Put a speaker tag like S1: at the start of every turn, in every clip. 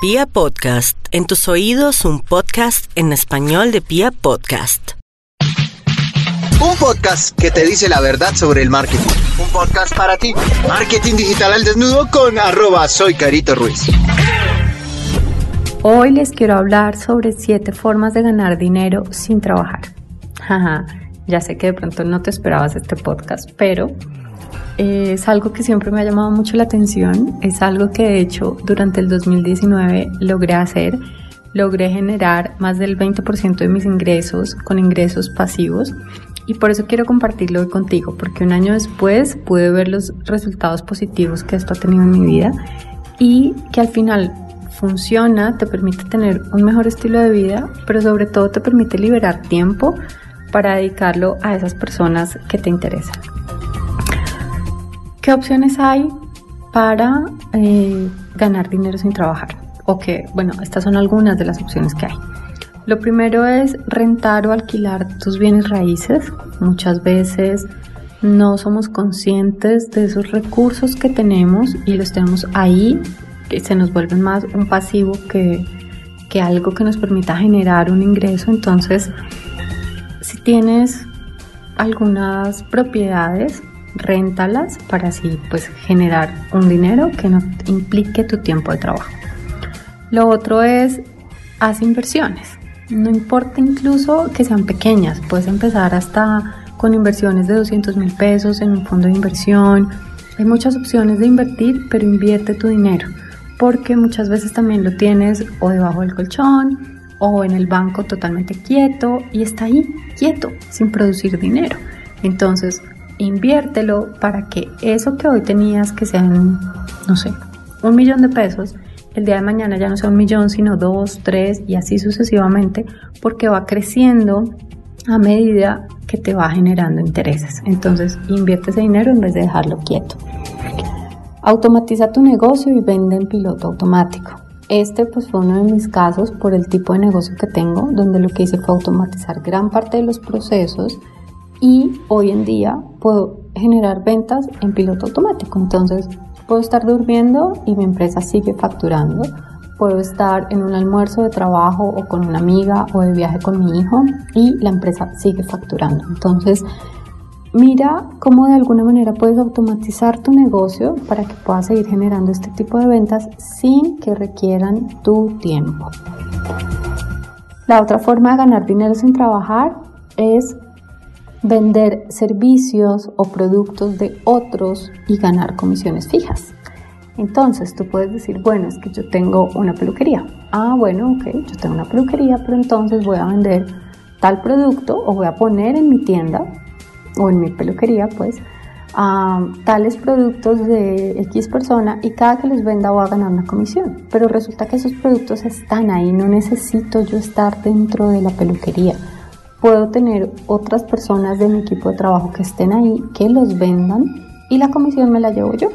S1: Pia Podcast, en tus oídos un podcast en español de Pia Podcast.
S2: Un podcast que te dice la verdad sobre el marketing. Un podcast para ti. Marketing digital al desnudo con arroba soy Carito Ruiz.
S3: Hoy les quiero hablar sobre siete formas de ganar dinero sin trabajar. Jaja, ya sé que de pronto no te esperabas este podcast, pero es algo que siempre me ha llamado mucho la atención, es algo que de hecho durante el 2019 logré hacer, logré generar más del 20% de mis ingresos con ingresos pasivos y por eso quiero compartirlo hoy contigo, porque un año después pude ver los resultados positivos que esto ha tenido en mi vida y que al final funciona, te permite tener un mejor estilo de vida, pero sobre todo te permite liberar tiempo para dedicarlo a esas personas que te interesan. ¿Qué opciones hay para eh, ganar dinero sin trabajar? O que, bueno, estas son algunas de las opciones que hay. Lo primero es rentar o alquilar tus bienes raíces. Muchas veces no somos conscientes de esos recursos que tenemos y los tenemos ahí, que se nos vuelven más un pasivo que, que algo que nos permita generar un ingreso. Entonces, si tienes algunas propiedades, réntalas para así pues generar un dinero que no implique tu tiempo de trabajo. Lo otro es haz inversiones. No importa incluso que sean pequeñas, puedes empezar hasta con inversiones de 200 mil pesos en un fondo de inversión. Hay muchas opciones de invertir, pero invierte tu dinero porque muchas veces también lo tienes o debajo del colchón o en el banco totalmente quieto y está ahí quieto sin producir dinero. Entonces inviértelo para que eso que hoy tenías que sean, no sé, un millón de pesos, el día de mañana ya no sea un millón, sino dos, tres y así sucesivamente, porque va creciendo a medida que te va generando intereses. Entonces, invierte ese dinero en vez de dejarlo quieto. Automatiza tu negocio y vende en piloto automático. Este pues fue uno de mis casos por el tipo de negocio que tengo, donde lo que hice fue automatizar gran parte de los procesos y hoy en día puedo generar ventas en piloto automático. Entonces puedo estar durmiendo y mi empresa sigue facturando. Puedo estar en un almuerzo de trabajo o con una amiga o de viaje con mi hijo y la empresa sigue facturando. Entonces mira cómo de alguna manera puedes automatizar tu negocio para que puedas seguir generando este tipo de ventas sin que requieran tu tiempo. La otra forma de ganar dinero sin trabajar es vender servicios o productos de otros y ganar comisiones fijas. Entonces tú puedes decir, bueno, es que yo tengo una peluquería. Ah, bueno, ok, yo tengo una peluquería, pero entonces voy a vender tal producto o voy a poner en mi tienda o en mi peluquería, pues, tales productos de X persona y cada que los venda voy a ganar una comisión. Pero resulta que esos productos están ahí, no necesito yo estar dentro de la peluquería puedo tener otras personas de mi equipo de trabajo que estén ahí, que los vendan y la comisión me la llevo yo.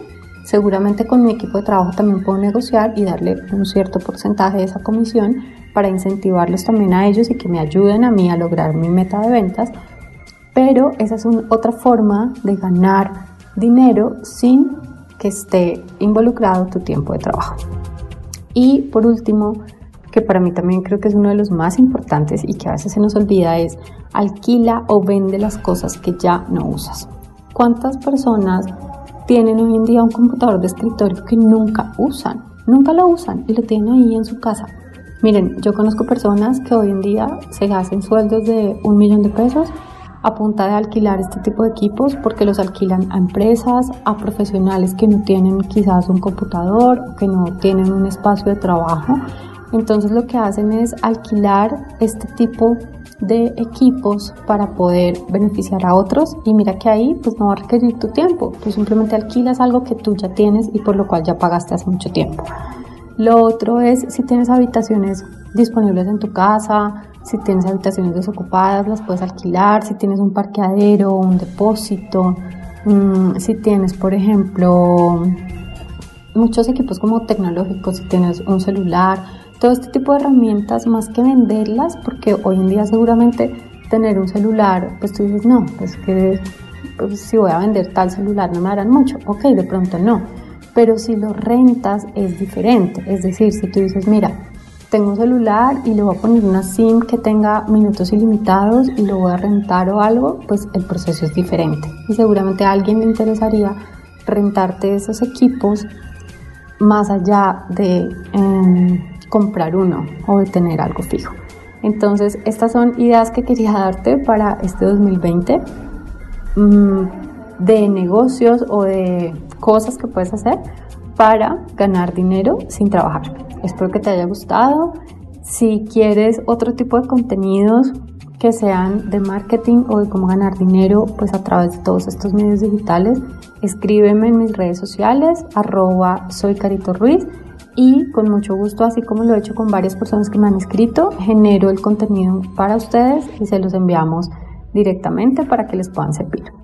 S3: Seguramente con mi equipo de trabajo también puedo negociar y darle un cierto porcentaje de esa comisión para incentivarlos también a ellos y que me ayuden a mí a lograr mi meta de ventas. Pero esa es otra forma de ganar dinero sin que esté involucrado tu tiempo de trabajo. Y por último, que para mí también creo que es uno de los más importantes y que a veces se nos olvida es alquila o vende las cosas que ya no usas. ¿Cuántas personas tienen hoy en día un computador de escritorio que nunca usan? Nunca lo usan y lo tienen ahí en su casa. Miren, yo conozco personas que hoy en día se hacen sueldos de un millón de pesos a punta de alquilar este tipo de equipos porque los alquilan a empresas, a profesionales que no tienen quizás un computador que no tienen un espacio de trabajo entonces lo que hacen es alquilar este tipo de equipos para poder beneficiar a otros. Y mira que ahí pues no va a requerir tu tiempo, tú simplemente alquilas algo que tú ya tienes y por lo cual ya pagaste hace mucho tiempo. Lo otro es si tienes habitaciones disponibles en tu casa, si tienes habitaciones desocupadas las puedes alquilar, si tienes un parqueadero, un depósito, mm, si tienes por ejemplo muchos equipos como tecnológicos, si tienes un celular, todo este tipo de herramientas más que venderlas, porque hoy en día seguramente tener un celular, pues tú dices, no, pues que si voy a vender tal celular no me harán mucho, ok, de pronto no, pero si lo rentas es diferente. Es decir, si tú dices, mira, tengo un celular y le voy a poner una SIM que tenga minutos ilimitados y lo voy a rentar o algo, pues el proceso es diferente. Y seguramente a alguien le interesaría rentarte esos equipos más allá de em, comprar uno o tener algo fijo. Entonces, estas son ideas que quería darte para este 2020 mm, de negocios o de cosas que puedes hacer para ganar dinero sin trabajar. Espero que te haya gustado. Si quieres otro tipo de contenidos que sean de marketing o de cómo ganar dinero, pues a través de todos estos medios digitales, escríbeme en mis redes sociales, arroba soy Carito Ruiz y con mucho gusto, así como lo he hecho con varias personas que me han escrito, genero el contenido para ustedes y se los enviamos directamente para que les puedan servir.